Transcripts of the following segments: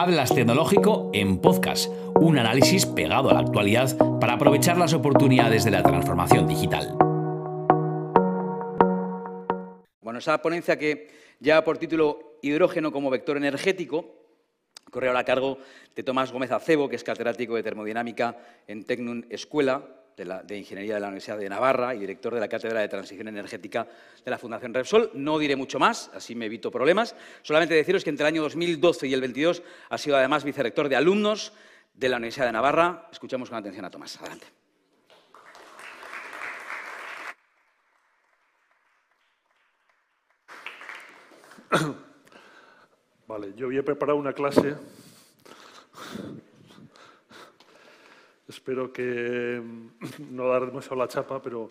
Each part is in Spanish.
Hablas Tecnológico en podcast, un análisis pegado a la actualidad para aprovechar las oportunidades de la transformación digital. Bueno, esa ponencia que lleva por título Hidrógeno como vector energético corre ahora a cargo de Tomás Gómez Acebo, que es catedrático de termodinámica en Tecnun Escuela, de, Ingeniería de la Universidad de Navarra y director de la Cátedra de Transición Energética de la Fundación Repsol. No diré mucho más, así me evito problemas. Solamente deciros que entre el año 2012 y el 22 ha sido además vicerrector de alumnos de la Universidad de Navarra. Escuchamos con atención a Tomás. Adelante. Vale, yo voy a preparar una clase Espero que mm, no dar demasiado la chapa, pero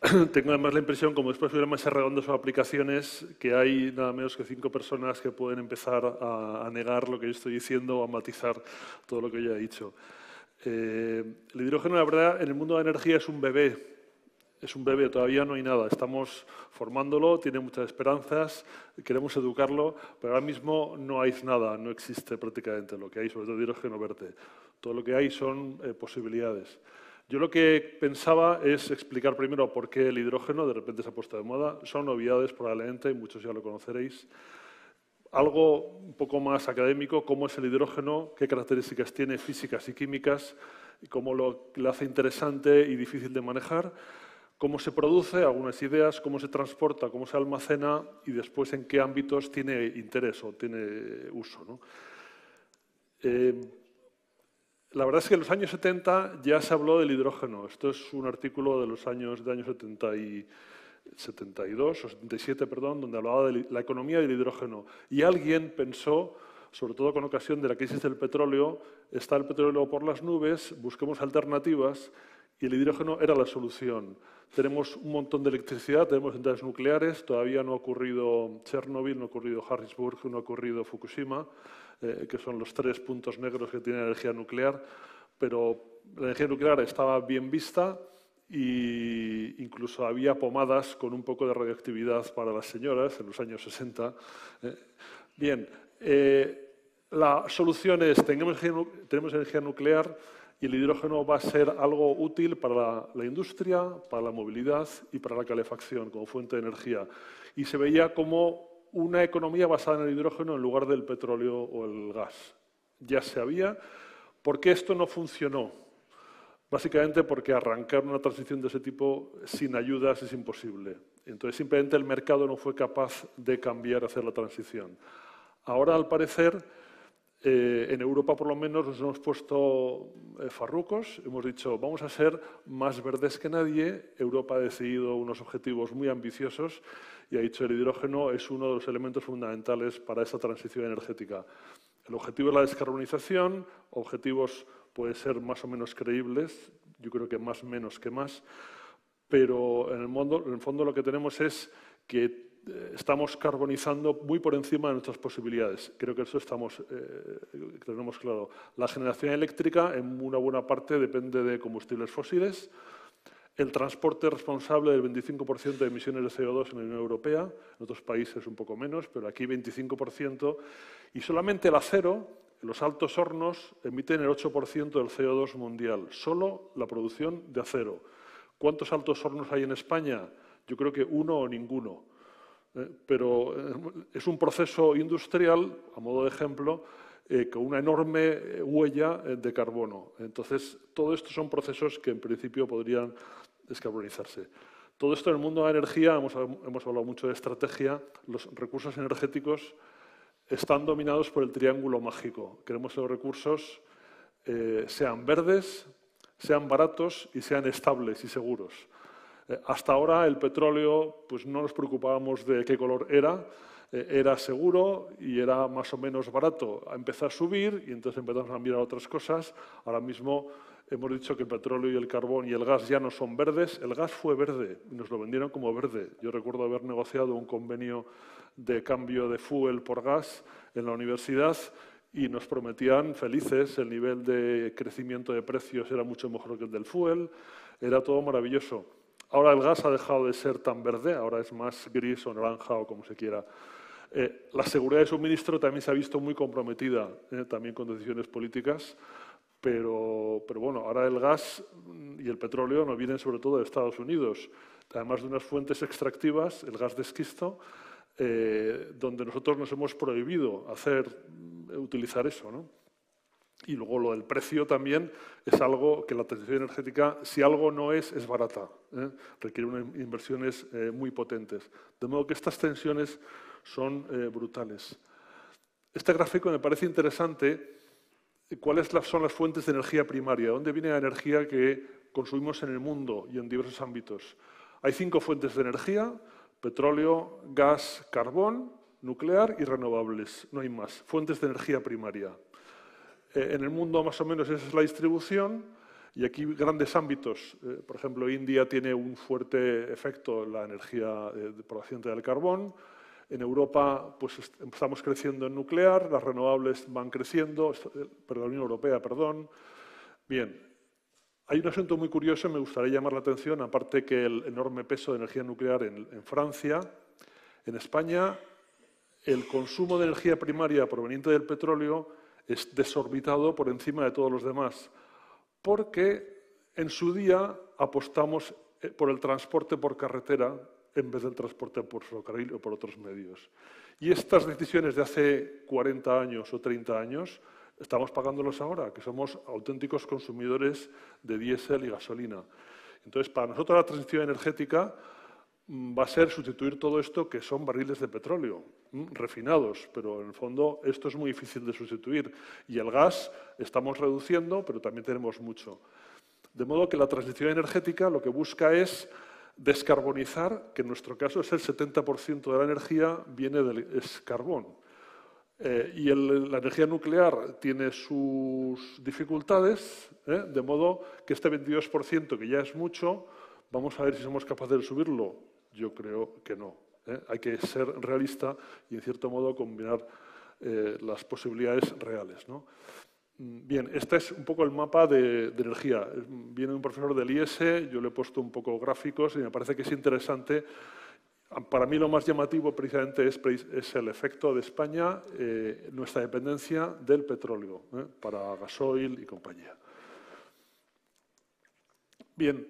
tengo además la impresión, como después hubiera más redondos o aplicaciones, que hay nada menos que cinco personas que pueden empezar a, negar lo que yo estoy diciendo o a matizar todo lo que yo he dicho. Eh, el hidrógeno, la verdad, en el mundo de la energía es un bebé, es un bebé, todavía no hay nada. Estamos formándolo, tiene muchas esperanzas, queremos educarlo, pero ahora mismo no hay nada, no existe prácticamente lo que hay, sobre todo hidrógeno verde. Todo lo que hay son eh, posibilidades. Yo lo que pensaba es explicar primero por qué el hidrógeno de repente se ha puesto de moda. Son novedades probablemente, y muchos ya lo conoceréis. Algo un poco más académico, cómo es el hidrógeno, qué características tiene físicas y químicas, y cómo lo, lo hace interesante y difícil de manejar cómo se produce, algunas ideas, cómo se transporta, cómo se almacena y después en qué ámbitos tiene interés o tiene uso. Eh, la verdad es que en los años 70 ya se habló del hidrógeno. Esto es un artículo de los años, de años 70 y 72 o 77, perdón, donde hablaba de la economía del hidrógeno. Y alguien pensó, sobre todo con ocasión de la crisis del petróleo, está el petróleo por las nubes, busquemos alternativas y el hidrógeno era la solución. Tenemos un montón de electricidad, tenemos centrales nucleares, todavía no ha ocurrido Chernobyl, no ha ocurrido Harrisburg, no ha ocurrido Fukushima, eh, que son los tres puntos negros que tiene la energía nuclear, pero la energía nuclear estaba bien vista e incluso había pomadas con un poco de radioactividad para las señoras en los años 60. Eh, bien, eh, la solución es, tenemos energía nuclear, el hidrógeno va a ser algo útil para la, industria, para la movilidad y para la calefacción como fuente de energía. Y se veía como una economía basada en el hidrógeno en lugar del petróleo o el gas. Ya se había. ¿Por qué esto no funcionó? Básicamente porque arrancar una transición de ese tipo sin ayudas es imposible. Entonces simplemente el mercado no fue capaz de cambiar, hacer la transición. Ahora, al parecer, eh, en Europa, por lo menos, nos hemos puesto eh, farrucos, hemos dicho, vamos a ser más verdes que nadie. Europa ha decidido unos objetivos muy ambiciosos y ha dicho el hidrógeno es uno de los elementos fundamentales para esa transición energética. El objetivo es la descarbonización, objetivos pueden ser más o menos creíbles, yo creo que más menos que más, pero en el, en el fondo lo que tenemos es que estamos carbonizando muy por encima de nuestras posibilidades. Creo que eso estamos, eh, tenemos claro. La generación eléctrica, en una buena parte, depende de combustibles fósiles. El transporte es responsable del 25% de emisiones de CO2 en la Unión Europea, en otros países un poco menos, pero aquí 25%. Y solamente el acero, los altos hornos, emiten el 8% del CO2 mundial, solo la producción de acero. ¿Cuántos altos hornos hay en España? Yo creo que uno o ninguno. Eh, pero eh, es un proceso industrial, a modo de ejemplo, eh, con una enorme huella de carbono. Entonces, todo esto son procesos que en principio podrían descarbonizarse. Todo esto en el mundo de la energía, hemos, hemos hablado mucho de estrategia, los recursos energéticos están dominados por el triángulo mágico. Queremos que los recursos sean verdes, sean baratos y sean estables y seguros. Eh, hasta ahora el petróleo pues no nos preocupábamos de qué color era, eh, era seguro y era más o menos barato. Empezó a subir y entonces empezamos a mirar otras cosas. Ahora mismo hemos dicho que el petróleo y el carbón y el gas ya no son verdes. El gas fue verde y nos lo vendieron como verde. Yo recuerdo haber negociado un convenio de cambio de fuel por gas en la universidad y nos prometían felices, el nivel de crecimiento de precios era mucho mejor que el del fuel, era todo maravilloso. Ahora el gas ha dejado de ser tan verde, ahora es más gris o naranja o como se quiera. Eh, la seguridad de suministro también se ha visto muy comprometida, eh, también con decisiones políticas, pero, pero, bueno, ahora el gas y el petróleo nos vienen sobre todo de Estados Unidos, además de unas fuentes extractivas, el gas de esquisto, eh, donde nosotros nos hemos prohibido hacer, utilizar eso. ¿no? Y luego lo del precio también es algo que la transición energética, si algo no es, es barata. ¿eh? Requiere inversiones eh, muy potentes. De modo que estas tensiones son eh, brutales. Este gráfico me parece interesante. ¿Cuáles son las fuentes de energía primaria? ¿Dónde viene la energía que consumimos en el mundo y en diversos ámbitos? Hay cinco fuentes de energía, petróleo, gas, carbón, nuclear y renovables. No hay más. Fuentes de energía primaria. Eh, en el mundo más o menos esa es la distribución y aquí grandes ámbitos. Eh, por ejemplo, India tiene un fuerte efecto en la energía eh, proveniente del carbón. En Europa pues, estamos creciendo en nuclear, las renovables van creciendo, pero la Unión Europea, perdón. Bien, hay un asunto muy curioso, me gustaría llamar la atención, aparte que el enorme peso de energía nuclear en, en Francia, en España, el consumo de energía primaria proveniente del petróleo es desorbitado por encima de todos los demás, porque en su día apostamos eh, por el transporte por carretera en vez del transporte por ferrocarril o por otros medios. Y estas decisiones de hace 40 años o 30 años estamos pagándolos ahora, que somos auténticos consumidores de diésel y gasolina. Entonces, para nosotros la transición energética va a ser sustituir todo esto que son barriles de petróleo refinados, pero en el fondo esto es muy difícil de sustituir. Y el gas estamos reduciendo, pero también tenemos mucho. De modo que la transición energética lo que busca es descarbonizar, que en nuestro caso es el 70% de la energía viene del es carbón. Eh, y la energía nuclear tiene sus dificultades, ¿eh? de modo que este 22%, que ya es mucho, vamos a ver si somos capaces de subirlo yo creo que no. ¿eh? Hay que ser realista y, en cierto modo, combinar eh, las posibilidades reales. Mm, bien, este es un poco el mapa de, energía. Viene un profesor del IES, yo le he puesto un poco gráficos y me parece que es interesante. Para mí lo más llamativo precisamente es, el efecto de España, eh, nuestra dependencia del petróleo para gasoil y compañía. Bien,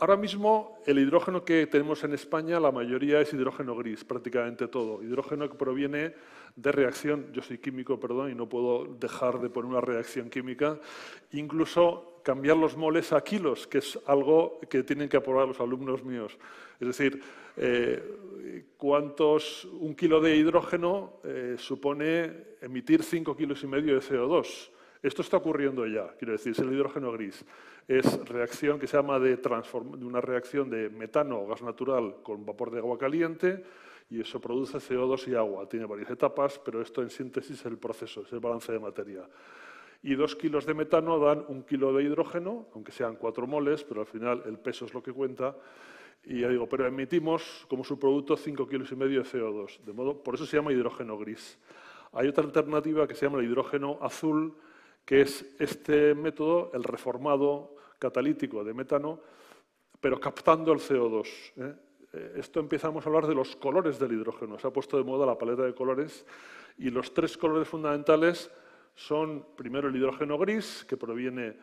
Ahora mismo el hidrógeno que tenemos en España, la mayoría es hidrógeno gris, prácticamente todo. Hidrógeno que proviene de reacción, yo soy químico, perdón, y no puedo dejar de poner una reacción química, incluso cambiar los moles a kilos, que es algo que tienen que aprobar los alumnos míos. Es decir, eh, cuántos un kilo de hidrógeno eh, supone emitir 5 kilos y medio de CO2. Esto está ocurriendo ya, quiero decir, es el hidrógeno gris. Es reacción que se llama de, de una reacción de metano o gas natural con vapor de agua caliente y eso produce CO2 y agua. Tiene varias etapas, pero esto en síntesis es el proceso, es el balance de materia. Y dos kilos de metano dan un kilo de hidrógeno, aunque sean cuatro moles, pero al final el peso es lo que cuenta. Y ya digo, pero emitimos como su producto cinco kilos y medio de CO2. De modo, por eso se llama hidrógeno gris. Hay otra alternativa que se llama el hidrógeno azul, que es este método, el reformado catalítico de metano, pero captando el CO2. ¿eh? Eh, esto empezamos a hablar de los colores del hidrógeno. Se ha puesto de moda la paleta de colores y los tres colores fundamentales son, primero, el hidrógeno gris, que proviene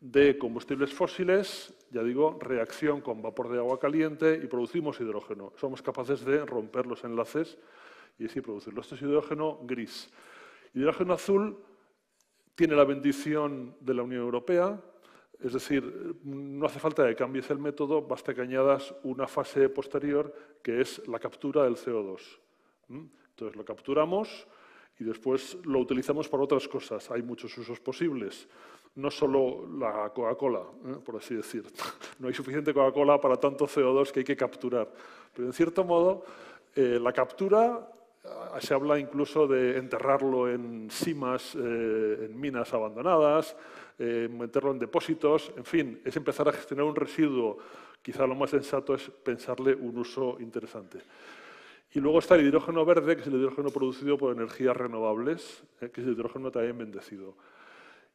de combustibles fósiles, ya digo, reacción con vapor de agua caliente y producimos hidrógeno. Somos capaces de romper los enlaces y así producirlo. Esto es hidrógeno gris. Hidrógeno azul tiene la bendición de la Unión Europea, es decir, no hace falta que cambies el método, basta que añadas una fase posterior que es la captura del CO2. Entonces lo capturamos y después lo utilizamos para otras cosas. Hay muchos usos posibles. No solo la Coca-Cola, ¿eh? por así decir. No hay suficiente Coca-Cola para tanto CO2 que hay que capturar. Pero en cierto modo, eh, la captura se habla incluso de enterrarlo en simas, eh, en minas abandonadas, eh, meterlo en depósitos, en fin, es empezar a gestionar un residuo. Quizá lo más sensato es pensarle un uso interesante. Y luego está el hidrógeno verde, que es el hidrógeno producido por energías renovables, eh, que es el hidrógeno también bendecido.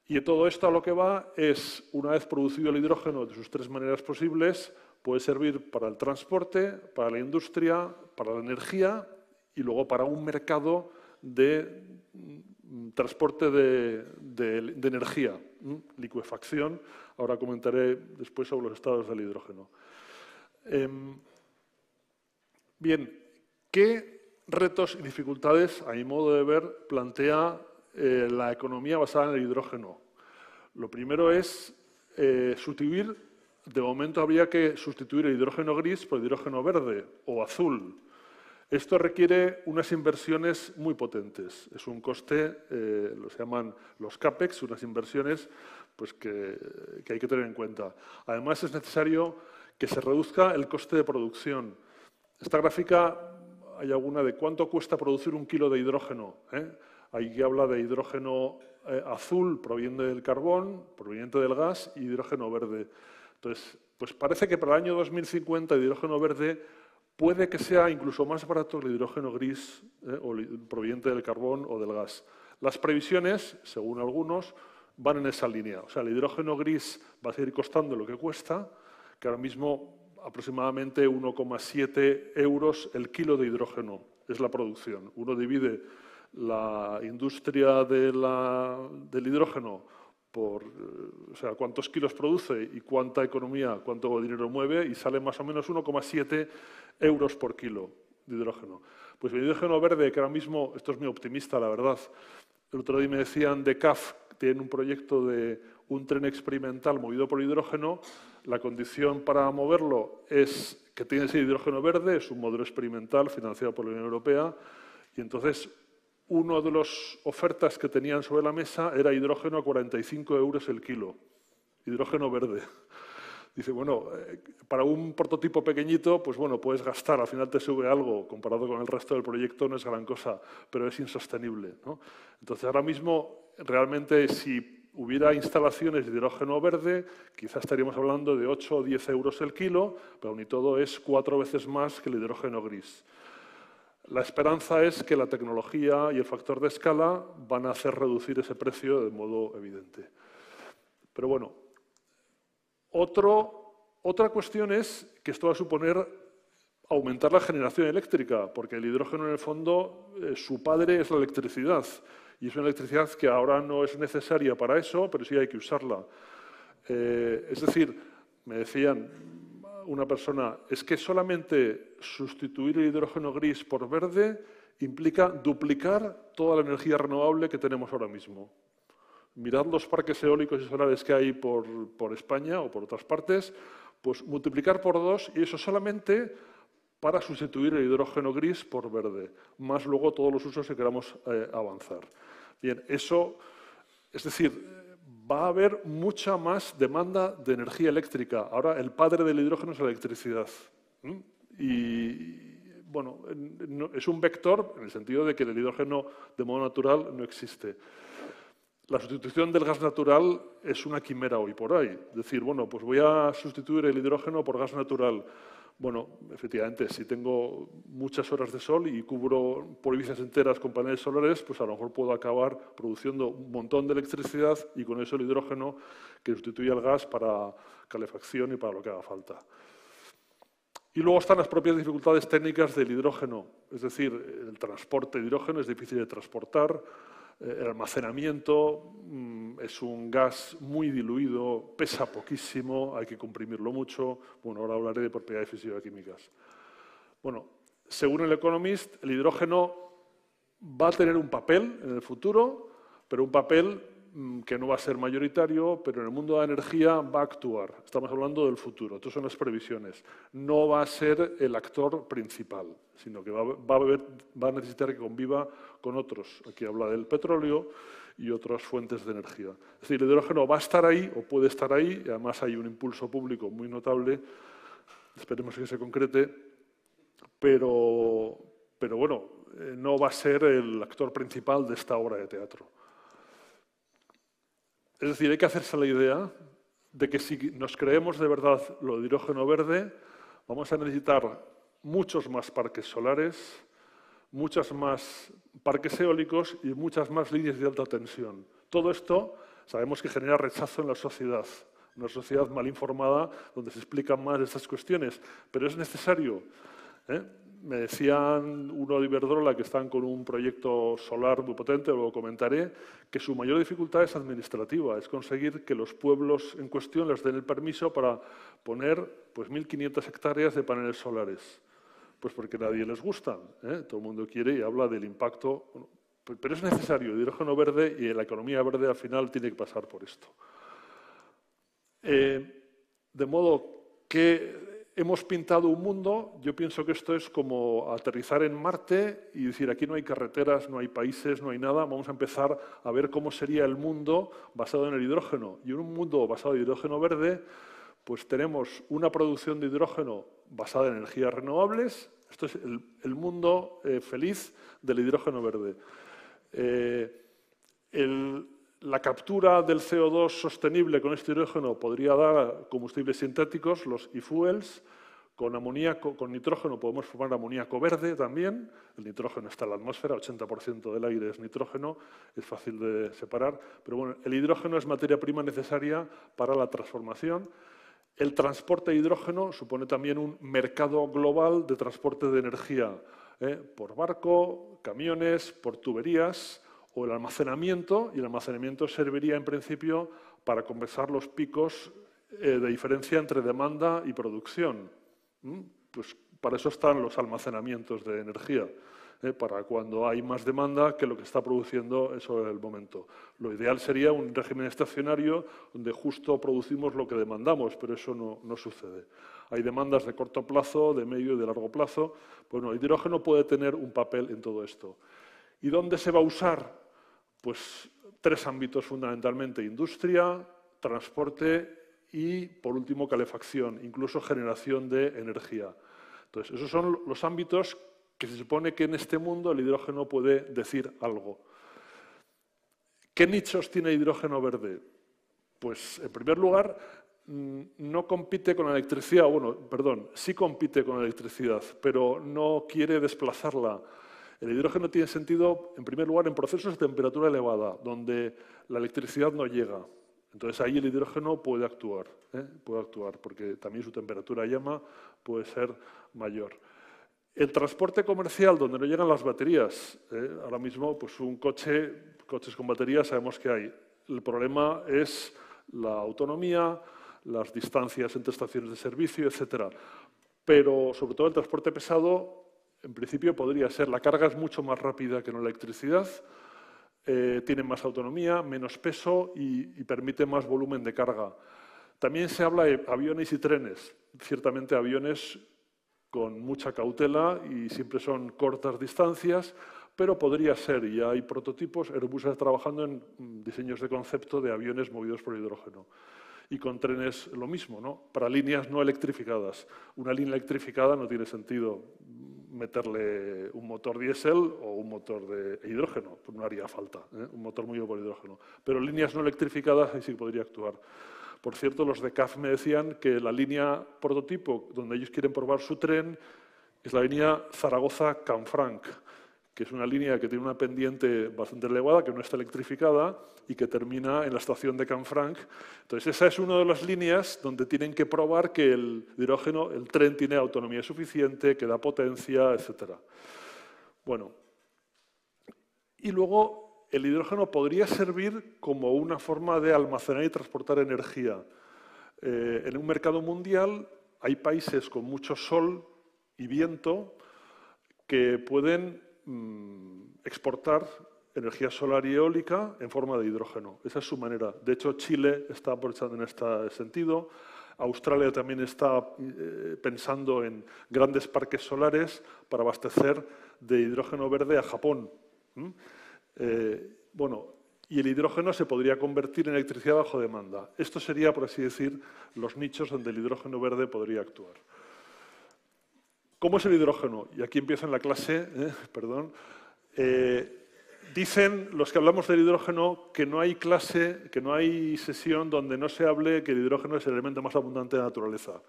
Y todo esto a lo que va es, una vez producido el hidrógeno de sus tres maneras posibles, puede servir para el transporte, para la industria, para la energía y luego para un mercado de mm, transporte de, energía, liquefacción. Ahora comentaré después sobre los estados del hidrógeno. Em, bien, ¿qué retos y dificultades, a mi modo de ver, plantea eh, la economía basada en el hidrógeno? Lo primero es eh, sustituir, de momento habría que sustituir el hidrógeno gris por el hidrógeno verde o azul. Esto requiere unas inversiones muy potentes. Es un coste, eh, lo se llaman los CAPEX, unas inversiones pues, que, hay que tener en cuenta. Además, es necesario que se reduzca el coste de producción. Esta gráfica hay alguna de cuánto cuesta producir un kilo de hidrógeno. ¿eh? Ahí habla de hidrógeno eh, azul proveniente del carbón, proveniente del gas, y hidrógeno verde. Entonces, pues parece que para el año 2050 el hidrógeno verde puede que sea incluso más barato el hidrógeno gris eh, o proveniente del carbón o del gas. Las previsiones, según algunos, van en esa línea. O sea, el hidrógeno gris va a seguir costando lo que cuesta, que ahora mismo aproximadamente 1,7 euros el kilo de hidrógeno es la producción. Uno divide la industria del hidrógeno por o sea, cuántos kilos produce y cuánta economía, cuánto dinero mueve, y sale más o menos 1,7 euros por kilo de hidrógeno. Pues el hidrógeno verde, que ahora mismo, esto es muy optimista, la verdad, el otro día me decían de CAF, tienen un proyecto de un tren experimental movido por hidrógeno, la condición para moverlo es que tiene ese hidrógeno verde, es un modelo experimental financiado por la Unión Europea, y entonces una de las ofertas que tenían sobre la mesa era hidrógeno a 45 euros el kilo, hidrógeno verde. Dice, bueno, eh, para un prototipo pequeñito, pues bueno, puedes gastar, al final te sube algo, comparado con el resto del proyecto no es gran cosa, pero es insostenible. Entonces, ahora mismo, realmente, si hubiera instalaciones de hidrógeno verde, quizás estaríamos hablando de 8 o 10 euros el kilo, pero ni todo es cuatro veces más que el hidrógeno gris. La esperanza es que la tecnología y el factor de escala van a hacer reducir ese precio de modo evidente. Pero bueno, otra cuestión es que esto va a suponer aumentar la generación eléctrica, porque el hidrógeno en el fondo, eh, su padre es la electricidad, y es una electricidad que ahora no es necesaria para eso, pero sí hay que usarla. Eh, es decir, me decían, una persona, es que solamente sustituir el hidrógeno gris por verde implica duplicar toda la energía renovable que tenemos ahora mismo. Mirad los parques eólicos y solares que hay por, España o por otras partes, pues multiplicar por dos y eso solamente para sustituir el hidrógeno gris por verde, más luego todos los usos que queramos eh, avanzar. Bien, eso, es decir, va a haber mucha más demanda de energía eléctrica. Ahora, el padre del hidrógeno es la electricidad. Y, bueno, es un vector en el sentido de que el hidrógeno de modo natural no existe. La sustitución del gas natural es una quimera hoy por hoy. Decir, bueno, pues voy a sustituir el hidrógeno por gas natural. Bueno, efectivamente, si tengo muchas horas de sol y cubro provincias enteras con paneles solares, pues a lo mejor puedo acabar produciendo un montón de electricidad y con eso el hidrógeno que sustituye al gas para calefacción y para lo que haga falta. Y luego están las propias dificultades técnicas del hidrógeno, es decir, el transporte de hidrógeno es difícil de transportar, el almacenamiento mm, es un gas muy diluido, pesa poquísimo, hay que comprimirlo mucho. Bueno, ahora hablaré de propiedades físico-químicas. Bueno, según el Economist, el hidrógeno va a tener un papel en el futuro, pero un papel que no va a ser mayoritario, pero en el mundo de la energía va a actuar. Estamos hablando del futuro, estas son las previsiones. No va a ser el actor principal, sino que va, a, necesitar que conviva con otros. Aquí habla del petróleo y otras fuentes de energía. Es decir, el hidrógeno va a estar ahí o puede estar ahí, además hay un impulso público muy notable, esperemos que se concrete, pero, pero bueno, eh, no va a ser el actor principal de esta obra de teatro. Es decir, hay que hacerse la idea de que si nos creemos de verdad lo de hidrógeno verde, vamos a necesitar muchos más parques solares, muchos más parques eólicos y muchas más líneas de alta tensión. Todo esto sabemos que genera rechazo en la sociedad, una sociedad mal informada donde se explican más estas cuestiones, pero es necesario. ¿eh? Me decían uno de Iberdrola que están con un proyecto solar muy potente, lo comentaré, que su mayor dificultad es administrativa, es conseguir que los pueblos en cuestión les den el permiso para poner pues, 1.500 hectáreas de paneles solares. Pues porque nadie les gusta, ¿eh? todo el mundo quiere y habla del impacto. pero es necesario, el hidrógeno verde y la economía verde al final tiene que pasar por esto. Eh, de modo que hemos pintado un mundo, yo pienso que esto es como aterrizar en Marte y decir, aquí no hay carreteras, no hay países, no hay nada, vamos a empezar a ver cómo sería el mundo basado en el hidrógeno. Y en un mundo basado en hidrógeno verde, pues tenemos una producción de hidrógeno basada en energías renovables, esto es el, mundo eh, feliz del hidrógeno verde. Eh, la captura del CO2 sostenible con este hidrógeno podría dar combustibles sintéticos, los e-fuels. Con amoníaco, con nitrógeno podemos formar amoníaco verde también. El nitrógeno está en la atmósfera, 80% del aire es nitrógeno, es fácil de separar. Pero bueno, el hidrógeno es materia prima necesaria para la transformación. El transporte de hidrógeno supone también un mercado global de transporte de energía ¿eh? por barco, camiones, por tuberías o el almacenamiento, y el almacenamiento serviría en principio para compensar los picos eh, de diferencia entre demanda y producción. Pues para eso están los almacenamientos de energía, ¿eh? para cuando hay más demanda que lo que está produciendo eso en el momento. Lo ideal sería un régimen estacionario donde justo producimos lo que demandamos, pero eso no, no sucede. Hay demandas de corto plazo, de medio y de largo plazo. Bueno, el hidrógeno puede tener un papel en todo esto. ¿Y dónde se va a usar? Pues tres ámbitos fundamentalmente, industria, transporte y, por último, calefacción, incluso generación de energía. Entonces, esos son los ámbitos que se supone que en este mundo el hidrógeno puede decir algo. ¿Qué nichos tiene hidrógeno verde? Pues, en primer lugar, mm, no compite con la electricidad, bueno, perdón, sí compite con la electricidad, pero no quiere desplazarla el hidrógeno tiene sentido, en primer lugar, en procesos de temperatura elevada, donde la electricidad no llega. Entonces ahí el hidrógeno puede actuar, ¿eh? puede actuar, porque también su temperatura llama puede ser mayor. El transporte comercial, donde no llegan las baterías, ¿eh? ahora mismo pues un coche, coches con baterías sabemos que hay. El problema es la autonomía, las distancias entre estaciones de servicio, etcétera. Pero sobre todo el transporte pesado en principio podría ser. La carga es mucho más rápida que en la electricidad, eh, tiene más autonomía, menos peso y, permite más volumen de carga. También se habla de aviones y trenes. Ciertamente aviones con mucha cautela y siempre son cortas distancias, pero podría ser, y hay prototipos, Airbus está trabajando en mm, diseños de concepto de aviones movidos por hidrógeno. Y con trenes lo mismo, ¿no? para líneas no electrificadas. Una línea electrificada no tiene sentido meterle un motor diésel o un motor de hidrógeno, pues no haría falta, ¿eh? un motor muy por hidrógeno. Pero líneas no electrificadas ahí sí podría actuar. Por cierto, los de CAF me decían que la línea prototipo donde ellos quieren probar su tren es la línea Zaragoza-Canfranc, que es una línea que tiene una pendiente bastante elevada, que no está electrificada y que termina en la estación de Canfranc. Entonces, esa es una de las líneas donde tienen que probar que el hidrógeno, el tren tiene autonomía suficiente, que da potencia, etc. Bueno, y luego el hidrógeno podría servir como una forma de almacenar y transportar energía. Eh, en un mercado mundial hay países con mucho sol y viento que pueden exportar energía solar y eólica en forma de hidrógeno. Esa es su manera. De hecho, Chile está aprovechando en este sentido. Australia también está eh, pensando en grandes parques solares para abastecer de hidrógeno verde a Japón. Eh, bueno, y el hidrógeno se podría convertir en electricidad bajo demanda. Esto sería, por así decir, los nichos donde el hidrógeno verde podría actuar. ¿Cómo es el hidrógeno? Y aquí empieza la clase, ¿eh? perdón. Eh, dicen los que hablamos del hidrógeno que no hay clase, que no hay sesión donde no se hable que el hidrógeno es el elemento más abundante de la naturaleza.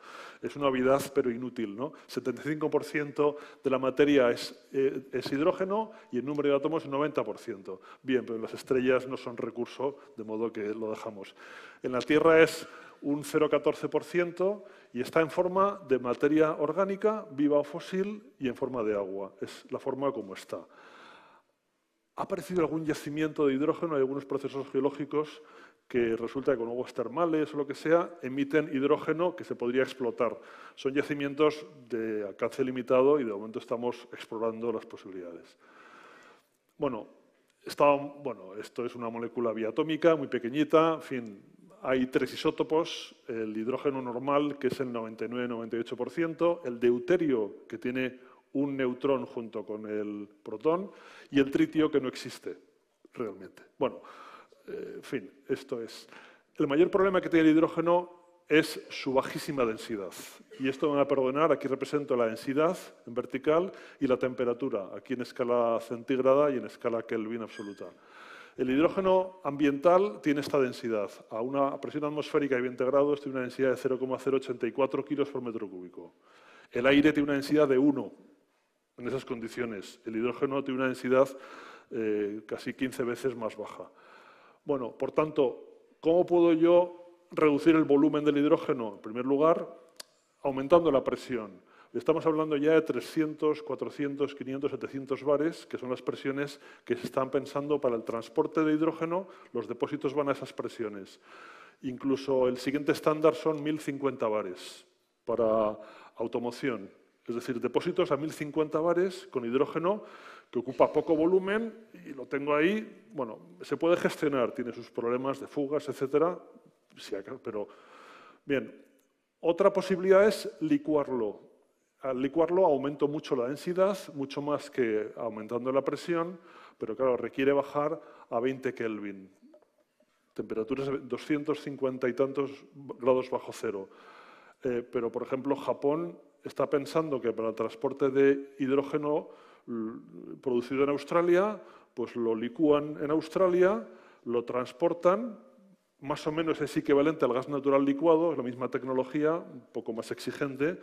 Es una obviedad, pero inútil. ¿no? 75% de la materia es, eh, es, hidrógeno y el número de átomos es 90%. Bien, pero las estrellas no son recurso, de modo que lo dejamos. En la Tierra es un 0,14% y está en forma de materia orgánica, viva o fósil, y en forma de agua. Es la forma como está. Ha aparecido algún yacimiento de hidrógeno, hay algunos procesos geológicos que resulta que con aguas termales o lo que sea, emiten hidrógeno que se podría explotar. Son yacimientos de alcance limitado y de momento estamos explorando las posibilidades. Bueno, bueno esto es una molécula biatómica muy pequeñita, en fin, hay tres isótopos, el hidrógeno normal, que es el 99-98%, el deuterio, que tiene un neutrón junto con el protón, y el tritio, que no existe realmente. Bueno, eh, en fin, esto es. El mayor problema que tiene el hidrógeno es su bajísima densidad. Y esto me va a perdonar, aquí represento la densidad en vertical y la temperatura, aquí en escala centígrada y en escala Kelvin absoluta. El hidrógeno ambiental tiene esta densidad. A una presión atmosférica de 20 grados tiene una densidad de 0,084 kilos por metro cúbico. El aire tiene una densidad de 1 en esas condiciones. El hidrógeno tiene una densidad eh, casi 15 veces más baja. Bueno, por tanto, ¿cómo puedo yo reducir el volumen del hidrógeno? En primer lugar, aumentando la presión. Estamos hablando ya de 300, 400, 500, 700 bares, que son las presiones que se están pensando para el transporte de hidrógeno. Los depósitos van a esas presiones. Incluso el siguiente estándar son 1050 bares para automoción. Es decir, depósitos a 1050 bares con hidrógeno que ocupa poco volumen y lo tengo ahí, bueno, se puede gestionar, tiene sus problemas de fugas, etcétera, pero bien. Otra posibilidad es licuarlo. Al licuarlo aumento mucho la densidad, mucho más que aumentando la presión, pero claro, requiere bajar a 20 Kelvin, temperaturas de 250 y tantos grados bajo cero. Eh, pero, por ejemplo, Japón está pensando que para el transporte de hidrógeno producido en Australia, pues lo licúan en Australia, lo transportan, más o menos es equivalente al gas natural licuado, es la misma tecnología, un poco más exigente,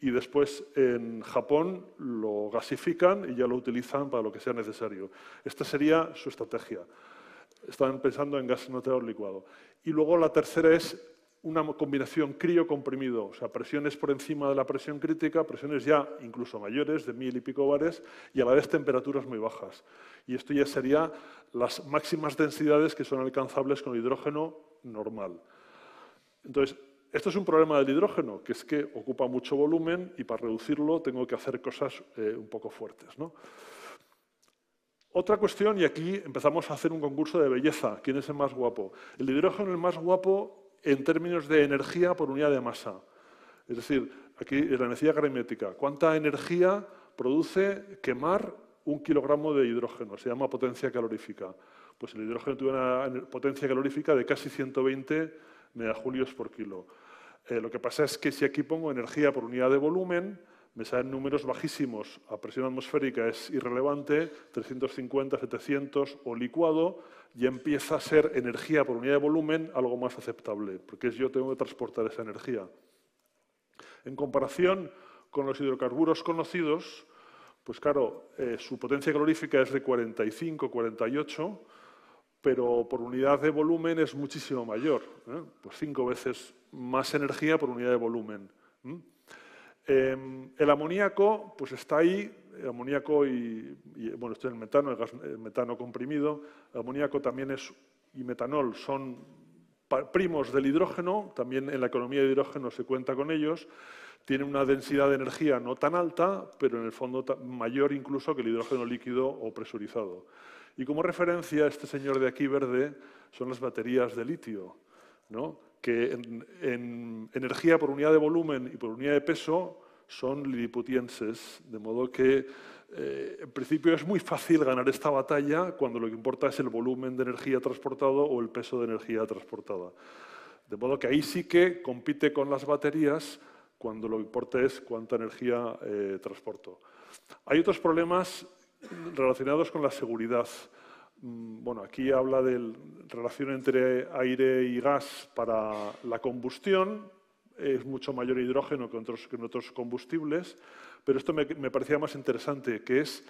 y después en Japón lo gasifican y ya lo utilizan para lo que sea necesario. Esta sería su estrategia. Están pensando en gas natural licuado. Y luego la tercera es una combinación crío-comprimido, o sea, presiones por encima de la presión crítica, presiones ya incluso mayores, de mil y pico bares, y a la vez temperaturas muy bajas. Y esto ya sería las máximas densidades que son alcanzables con hidrógeno normal. Entonces, esto es un problema del hidrógeno, que es que ocupa mucho volumen y para reducirlo tengo que hacer cosas eh, un poco fuertes. Otra cuestión, y aquí empezamos a hacer un concurso de belleza. ¿Quién es el más guapo? El hidrógeno el más guapo en términos de energía por unidad de masa. Es decir, aquí la energía gravimétrica. ¿Cuánta energía produce quemar un kilogramo de hidrógeno? Se llama potencia calorífica. Pues el hidrógeno tiene una potencia calorífica de casi 120 megajulios por kilo. Eh, lo que pasa es que si aquí pongo energía por unidad de volumen, me salen números bajísimos. A presión atmosférica es irrelevante, 350, 700 o licuado, y empieza a ser energía por unidad de volumen algo más aceptable, porque yo tengo que transportar esa energía. En comparación con los hidrocarburos conocidos, pues claro, eh, su potencia calorífica es de 45, 48, pero por unidad de volumen es muchísimo mayor, ¿eh? pues cinco veces más energía por unidad de volumen. Em, el amoníaco pues está ahí, el amoníaco y, bueno, esto es el metano, el, metano comprimido. El amoníaco también es, y metanol son primos del hidrógeno, también en la economía de hidrógeno se cuenta con ellos. Tienen una densidad de energía no tan alta, pero en el fondo mayor incluso que el hidrógeno líquido o presurizado. Y como referencia, este señor de aquí verde son las baterías de litio, ¿no? que en, energía por unidad de volumen y por unidad de peso son liliputienses, de modo que eh, en principio es muy fácil ganar esta batalla cuando lo que importa es el volumen de energía transportado o el peso de energía transportada. De modo que ahí sí que compite con las baterías cuando lo que importa es cuánta energía eh, transporto. Hay otros problemas relacionados con la seguridad. Mm, bueno, aquí habla de la relación entre aire y gas para la combustión. Es mucho mayor hidrógeno que, otros, en otros combustibles, pero esto me, me, parecía más interesante, que es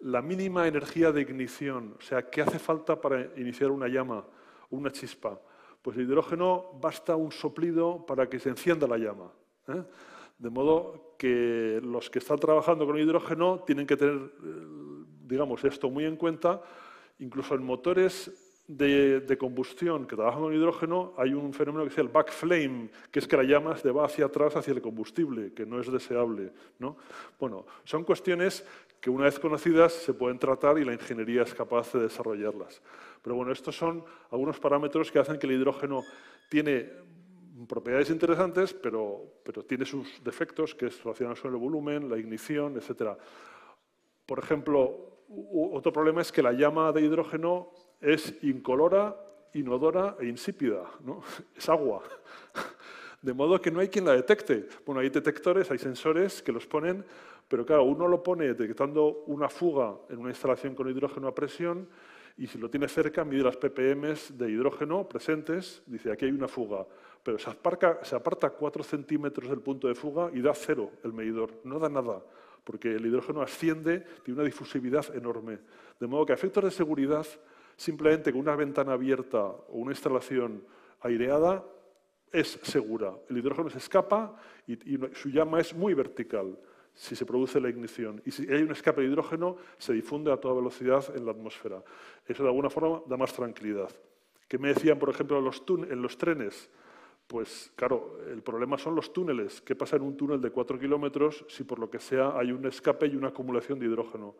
la mínima energía de ignición. O sea, ¿qué hace falta para iniciar una llama, una chispa? Pues el hidrógeno basta un soplido para que se encienda la llama. ¿eh? De modo que los que están trabajando con hidrógeno tienen que tener, eh, digamos, esto muy en cuenta. Incluso en motores de, combustión que trabajan con hidrógeno hay un fenómeno que se llama el backflame, que es que la llama se va hacia atrás hacia el combustible, que no es deseable. ¿no? Bueno, son cuestiones que una vez conocidas se pueden tratar y la ingeniería es capaz de desarrollarlas. Pero bueno, estos son algunos parámetros que hacen que el hidrógeno tiene propiedades interesantes, pero, pero tiene sus defectos, que es relacionados con el volumen, la ignición, etc. Por ejemplo, otro problema es que la llama de hidrógeno es incolora, inodora e insípida. ¿no? Es agua. De modo que no hay quien la detecte. Bueno, hay detectores, hay sensores que los ponen, pero claro, uno lo pone detectando una fuga en una instalación con hidrógeno a presión y si lo tiene cerca mide las ppm de hidrógeno presentes, dice aquí hay una fuga, pero se, se aparta 4 centímetros del punto de fuga y da cero el medidor, no da nada porque el hidrógeno asciende, tiene una difusividad enorme. De modo que a efectos de seguridad, simplemente con una ventana abierta o una instalación aireada, es segura. El hidrógeno se escapa y, su llama es muy vertical si se produce la ignición. Y si hay un escape de hidrógeno, se difunde a toda velocidad en la atmósfera. Eso de alguna forma da más tranquilidad. ¿Qué me decían, por ejemplo, en los trenes? Pues claro, el problema son los túneles. ¿Qué pasa en un túnel de cuatro kilómetros si por lo que sea hay un escape y una acumulación de hidrógeno?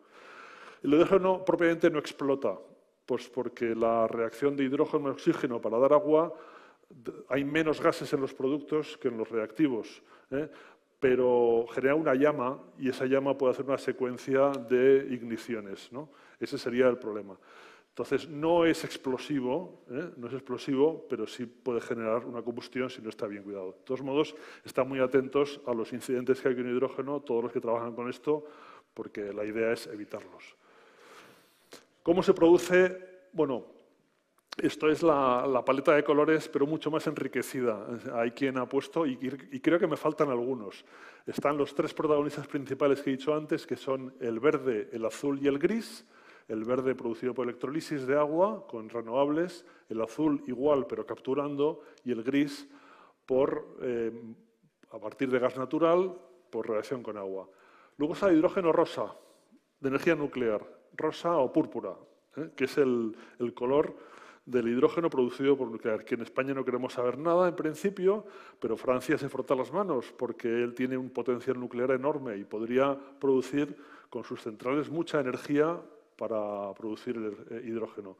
El hidrógeno propiamente no explota, pues porque la reacción de hidrógeno y oxígeno para dar agua, hay menos gases en los productos que en los reactivos, ¿eh? pero genera una llama y esa llama puede hacer una secuencia de igniciones. ¿no? Ese sería el problema. Entonces, no es explosivo, ¿eh? no es explosivo, pero sí puede generar una combustión si no está bien cuidado. De todos modos, están muy atentos a los incidentes que hay con hidrógeno, todos los que trabajan con esto, porque la idea es evitarlos. ¿Cómo se produce? Bueno, esto es la, paleta de colores, pero mucho más enriquecida. Hay quien ha puesto, y, y, creo que me faltan algunos. Están los tres protagonistas principales que he dicho antes, que son el verde, el azul y el gris el verde producido por electrolisis de agua con renovables, el azul igual pero capturando y el gris por, eh, a partir de gas natural por reacción con agua. Luego está el hidrógeno rosa, de energía nuclear, rosa o púrpura, ¿eh? que es el, el color del hidrógeno producido por nuclear, que en España no queremos saber nada en principio, pero Francia se frota las manos porque él tiene un potencial nuclear enorme y podría producir con sus centrales mucha energía para producir el eh, hidrógeno.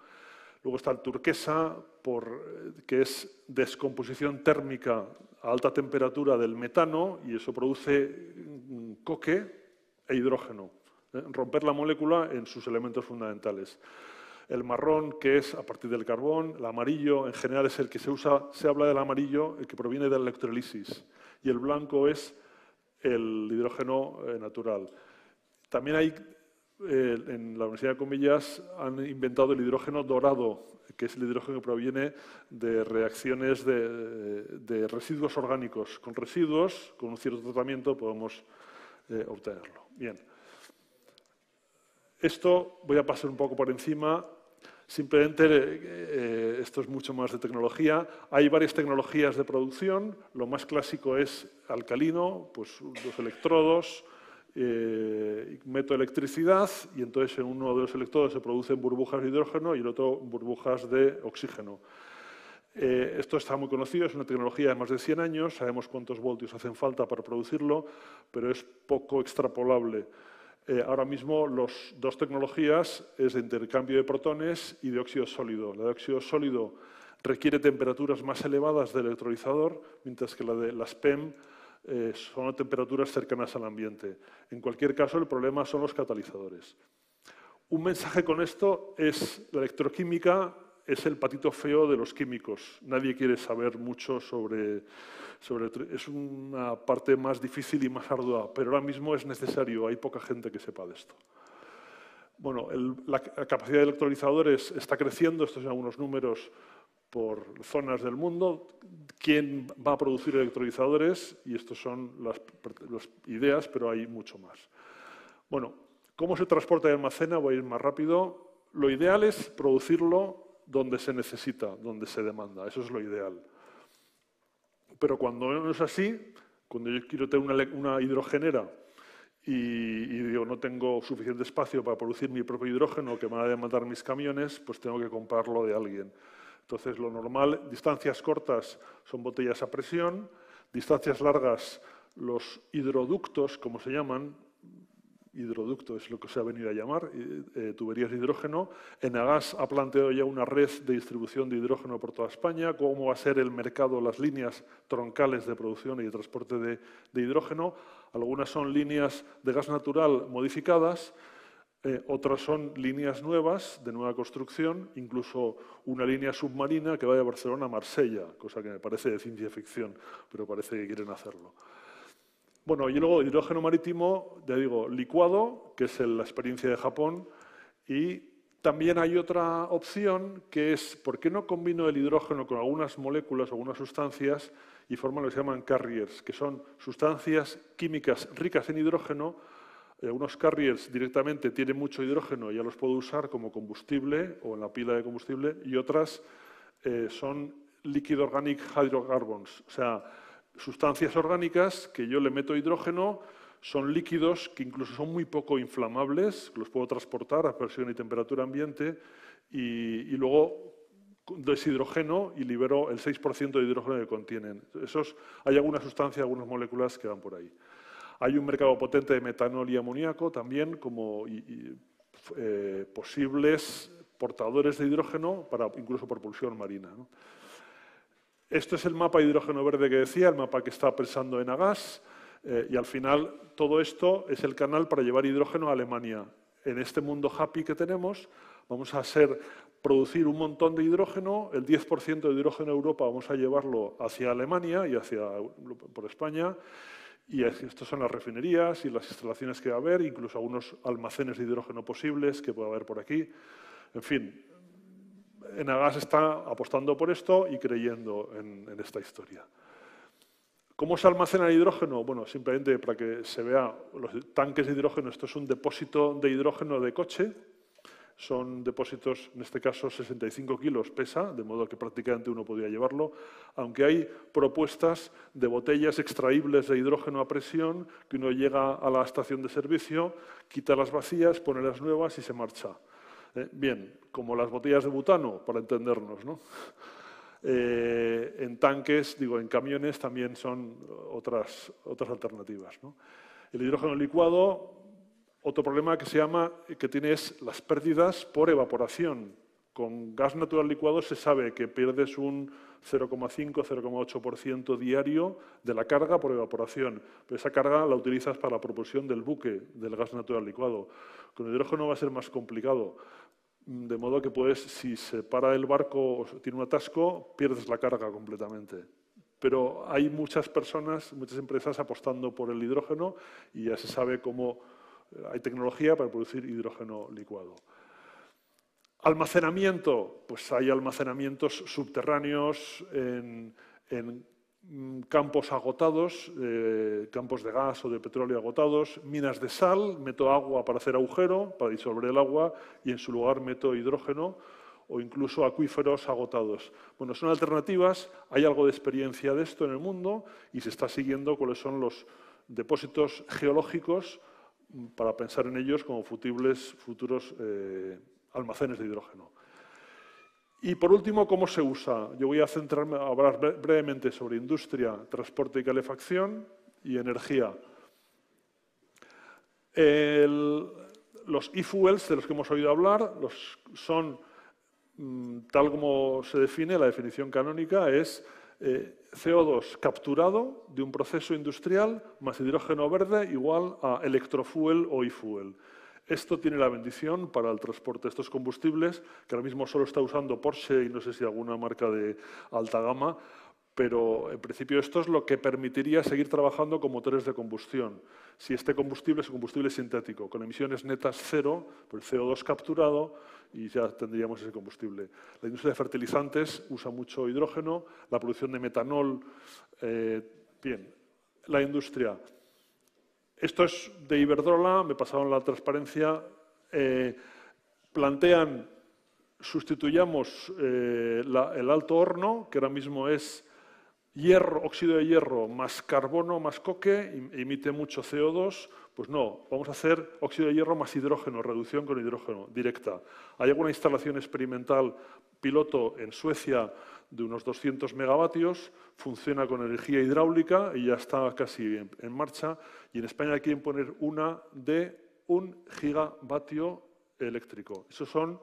Luego está el turquesa, eh, que es descomposición térmica a alta temperatura del metano y eso produce mm, coque e hidrógeno, ¿eh? romper la molécula en sus elementos fundamentales. El marrón, que es a partir del carbón, el amarillo, en general es el que se usa, se habla del amarillo, el que proviene de la electrolisis, y el blanco es el hidrógeno natural. También hay eh, en la Universidad de Comillas han inventado el hidrógeno dorado, que es el hidrógeno que proviene de reacciones de, residuos orgánicos. Con residuos, con un cierto tratamiento, podemos eh, obtenerlo. Bien. Esto voy a pasar un poco por encima. Simplemente, eh, esto es mucho más de tecnología. Hay varias tecnologías de producción. Lo más clásico es alcalino, pues los electrodos, eh, meto electricidad y entonces en uno de los electrodos se producen burbujas de hidrógeno y en otro burbujas de oxígeno. Eh, esto está muy conocido, es una tecnología de más de 100 años, sabemos cuántos voltios hacen falta para producirlo, pero es poco extrapolable. Eh, ahora mismo las dos tecnologías es de intercambio de protones y de óxido sólido. La de óxido sólido requiere temperaturas más elevadas del electrolizador, mientras que la de las PEM eh, son a temperaturas cercanas al ambiente. En cualquier caso, el problema son los catalizadores. Un mensaje con esto es la electroquímica es el patito feo de los químicos. Nadie quiere saber mucho sobre, sobre... Es una parte más difícil y más ardua, pero ahora mismo es necesario, hay poca gente que sepa de esto. Bueno, la, capacidad de electrolizadores está creciendo, estos son algunos números por zonas del mundo, quién va a producir electrolizadores, y estas son las, ideas, pero hay mucho más. Bueno, ¿cómo se transporta y almacena? Voy a ir más rápido. Lo ideal es producirlo donde se necesita, donde se demanda. Eso es lo ideal. Pero cuando no es así, cuando yo quiero tener una, una hidrogenera y, digo, no tengo suficiente espacio para producir mi propio hidrógeno que me van a demandar mis camiones, pues tengo que comprarlo de alguien. Entonces, lo normal, distancias cortas son botellas a presión, distancias largas, los hidroductos, como se llaman, hidroducto es lo que se ha venido a llamar, eh, tuberías de hidrógeno. Enagas ha planteado ya una red de distribución de hidrógeno por toda España, cómo va a ser el mercado, las líneas troncales de producción y de transporte de, hidrógeno. Algunas son líneas de gas natural modificadas, eh, otras son líneas nuevas de nueva construcción, incluso una línea submarina que va de Barcelona a Marsella, cosa que me parece de ciencia ficción, pero parece que quieren hacerlo. Bueno, y luego hidrógeno marítimo, ya digo, licuado, que es la experiencia de Japón, y también hay otra opción que es, ¿por qué no combino el hidrógeno con algunas moléculas, algunas sustancias y forman lo que se llaman carriers, que son sustancias químicas ricas en hidrógeno? Eh, unos carriers directamente tienen mucho hidrógeno y ya los puedo usar como combustible o en la pila de combustible, y otras eh, son liquid organic hydrocarbons, o sea, sustancias orgánicas que yo le meto hidrógeno, son líquidos que incluso son muy poco inflamables, los puedo transportar a presión y temperatura ambiente, y, luego deshidrogeno y libero el 6% de hidrógeno que contienen. Esos, hay algunas sustancias, algunas moléculas que van por ahí. Hay un mercado potente de metanol y amoníaco también como eh, posibles portadores de hidrógeno para incluso propulsión marina. Esto es el mapa de hidrógeno verde que decía, el mapa que está pensando en Agas, eh, y al final todo esto es el canal para llevar hidrógeno a Alemania. En este mundo happy que tenemos, vamos a ser, producir un montón de hidrógeno, el 10% de hidrógeno en Europa vamos a llevarlo hacia Alemania y hacia por España, y estas son las refinerías y las instalaciones que va a haber, incluso algunos almacenes de hidrógeno posibles que puede haber por aquí. En fin, Enagas está apostando por esto y creyendo en, esta historia. ¿Cómo se almacena el hidrógeno? Bueno, simplemente para que se vea los tanques de hidrógeno, esto es un depósito de hidrógeno de coche, son depósitos, en este caso 65 kilos pesa, de modo que prácticamente uno podría llevarlo, aunque hay propuestas de botellas extraíbles de hidrógeno a presión, que uno llega a la estación de servicio, quita las vacías, pone las nuevas y se marcha. Eh, bien, como las botellas de butano, para entendernos. ¿no? Eh, en tanques, digo, en camiones también son otras, otras alternativas. El hidrógeno licuado, otro problema que se llama, que tiene es las pérdidas por evaporación. Con gas natural licuado se sabe que pierdes un 0,5-0,8% diario de la carga por evaporación. Pero esa carga la utilizas para la propulsión del buque del gas natural licuado. Con hidrógeno va a ser más complicado. De modo que puedes, si se para el barco o tiene un atasco, pierdes la carga completamente. Pero hay muchas personas, muchas empresas apostando por el hidrógeno y ya se sabe cómo hay tecnología para producir hidrógeno licuado. Almacenamiento, pues hay almacenamientos subterráneos en, Mm, campos agotados, eh, campos de gas o de petróleo agotados, minas de sal, meto agua para hacer agujero, para disolver el agua, y en su lugar meto hidrógeno o incluso acuíferos agotados. Bueno, son alternativas, hay algo de experiencia de esto en el mundo y se está siguiendo cuáles son los depósitos geológicos para pensar en ellos como futuros eh, almacenes de hidrógeno. Y por último, ¿cómo se usa? Yo voy a centrarme a hablar brevemente sobre industria, transporte y calefacción y energía. los e-fuels de los que hemos oído hablar son, mm, tal como se define, la definición canónica es eh, CO2 capturado de un proceso industrial más hidrógeno verde igual a electrofuel o e-fuel. Esto tiene la bendición para el transporte de estos combustibles, que ahora mismo solo está usando Porsche y no sé si alguna marca de alta gama, pero en principio esto es lo que permitiría seguir trabajando con motores de combustión. Si este combustible es un combustible sintético, con emisiones netas cero, por el CO2 capturado, y ya tendríamos ese combustible. La industria de fertilizantes usa mucho hidrógeno, la producción de metanol, eh, bien, la industria esto es de Iberdrola, me pasaron la transparencia. Eh, plantean sustituyamos eh, el alto horno, que ahora mismo es hierro, óxido de hierro más carbono más coque, emite mucho CO2, pues no, vamos a hacer óxido de hierro más hidrógeno, reducción con hidrógeno directa. Hay alguna instalación experimental piloto en Suecia de unos 200 megavatios, funciona con energía hidráulica y ya está casi en, marcha. Y en España quieren poner una de un gigavatio eléctrico. Esos son,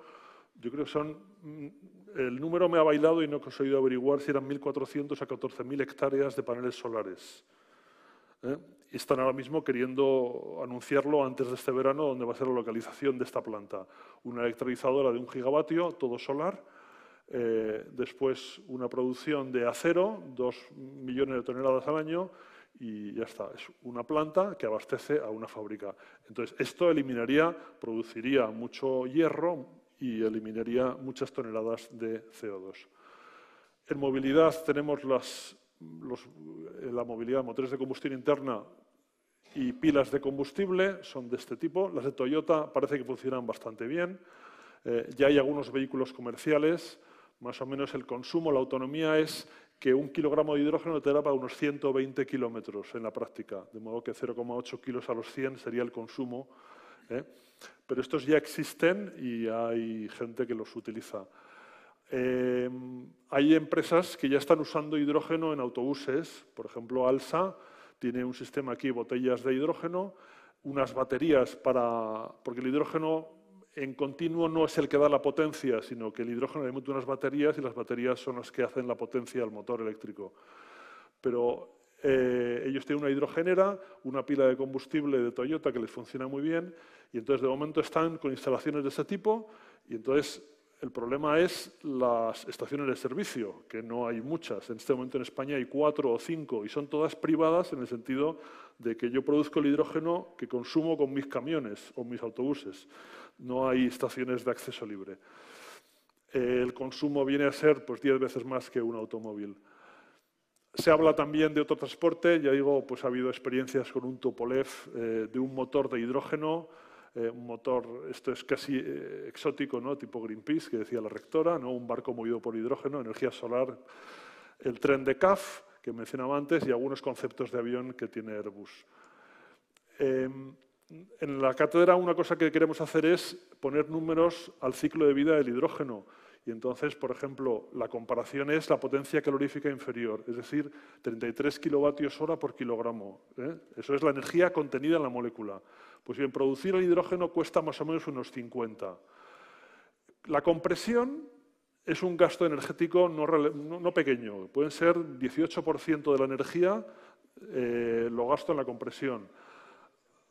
yo creo que son, mm, el número me ha bailado y no he conseguido averiguar si eran 1.400 a 14.000 hectáreas de paneles solares. ¿eh? Están ahora mismo queriendo anunciarlo antes de este verano, donde va a ser la localización de esta planta. Una electrolizadora de un gigavatio, todo solar, eh, después una producción de acero, dos millones de toneladas al año, y ya está. Es una planta que abastece a una fábrica. Entonces, esto eliminaría, produciría mucho hierro y eliminaría muchas toneladas de CO2. En movilidad tenemos las, la movilidad, motores de combustión interna y pilas de combustible, son de este tipo. Las de Toyota parece que funcionan bastante bien. Eh, ya hay algunos vehículos comerciales, más o menos el consumo, la autonomía es que un kilogramo de hidrógeno te da para unos 120 kilómetros en la práctica, de modo que 0,8 kilos a los 100 sería el consumo. ¿eh? Pero estos ya existen y hay gente que los utiliza. Em, hay empresas que ya están usando hidrógeno en autobuses, por ejemplo, Alsa tiene un sistema aquí, botellas de hidrógeno, unas baterías para... porque el hidrógeno en continuo no es el que da la potencia, sino que el hidrógeno le mete unas baterías y las baterías son las que hacen la potencia al motor eléctrico. Pero eh, ellos tienen una hidrogenera, una pila de combustible de Toyota que les funciona muy bien y entonces de momento están con instalaciones de ese tipo y entonces el problema es las estaciones de servicio, que no hay muchas. En este momento en España hay cuatro o cinco y son todas privadas en el sentido de que yo produzco el hidrógeno que consumo con mis camiones o mis autobuses no hay estaciones de acceso libre. el consumo viene a ser pues, 10 veces más que un automóvil. Se habla también de otro transporte, ya digo, pues ha habido experiencias con un Topolev eh, de un motor de hidrógeno, eh, un motor, esto es casi eh, exótico, ¿no? tipo Greenpeace, que decía la rectora, ¿no? un barco movido por hidrógeno, energía solar, el tren de CAF, que mencionaba antes, y algunos conceptos de avión que tiene Airbus. Em, en la cátedra una cosa que queremos hacer es poner números al ciclo de vida del hidrógeno. Y entonces, por ejemplo, la comparación es la potencia calorífica inferior, es decir, 33 kilovatios hora por kilogramo. ¿eh? Eso es la energía contenida en la molécula. Pues bien, producir el hidrógeno cuesta más o menos unos 50. La compresión es un gasto energético no, pequeño. Pueden ser 18% de la energía, eh, lo gasto en la compresión.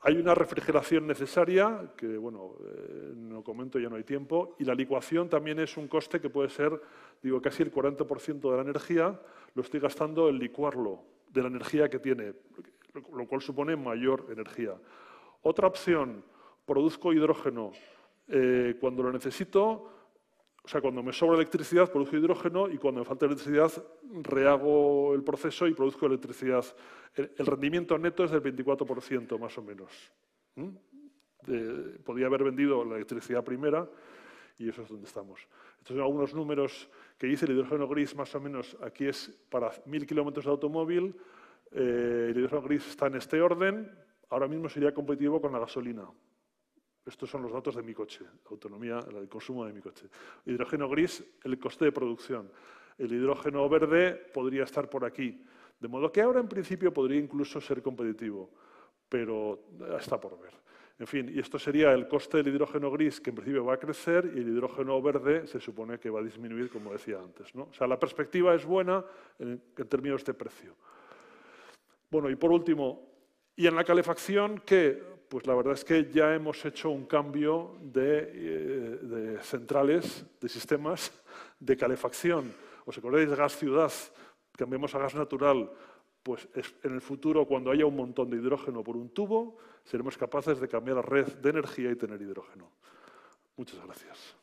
Hay una refrigeración necesaria, que bueno, eh, no comento, ya no hay tiempo, y la licuación también es un coste que puede ser, digo, casi el 40% de la energía, lo estoy gastando en licuarlo, de la energía que tiene, lo cual supone mayor energía. Otra opción, produzco hidrógeno. Eh, cuando lo necesito, o sea, cuando me sobra electricidad, produzco hidrógeno y cuando me falta electricidad, rehago el proceso y produzco electricidad. El, rendimiento neto es del 24%, más o menos. podía haber vendido la electricidad primera y eso es donde estamos. Estos son algunos números que dice el hidrógeno gris, más o menos, aquí es para 1.000 kilómetros de automóvil. Eh, el hidrógeno gris está en este orden. Ahora mismo sería competitivo con la gasolina. Estos son los datos de mi coche, autonomía, el consumo de mi coche. Hidrógeno gris, el coste de producción. El hidrógeno verde podría estar por aquí. De modo que ahora, en principio, podría incluso ser competitivo, pero está por ver. En fin, y esto sería el coste del hidrógeno gris, que en principio va a crecer, y el hidrógeno verde se supone que va a disminuir, como decía antes. ¿no? O sea, la perspectiva es buena en, en términos de precio. Bueno, y por último, ¿y en la calefacción qué? Pues la verdad es que ya hemos hecho un cambio eh, de, centrales, de sistemas de calefacción. ¿Os acordáis de gas ciudad? Cambiamos a gas natural. Pues en el futuro, cuando haya un montón de hidrógeno por un tubo, seremos capaces de cambiar la red de energía y tener hidrógeno. Muchas gracias.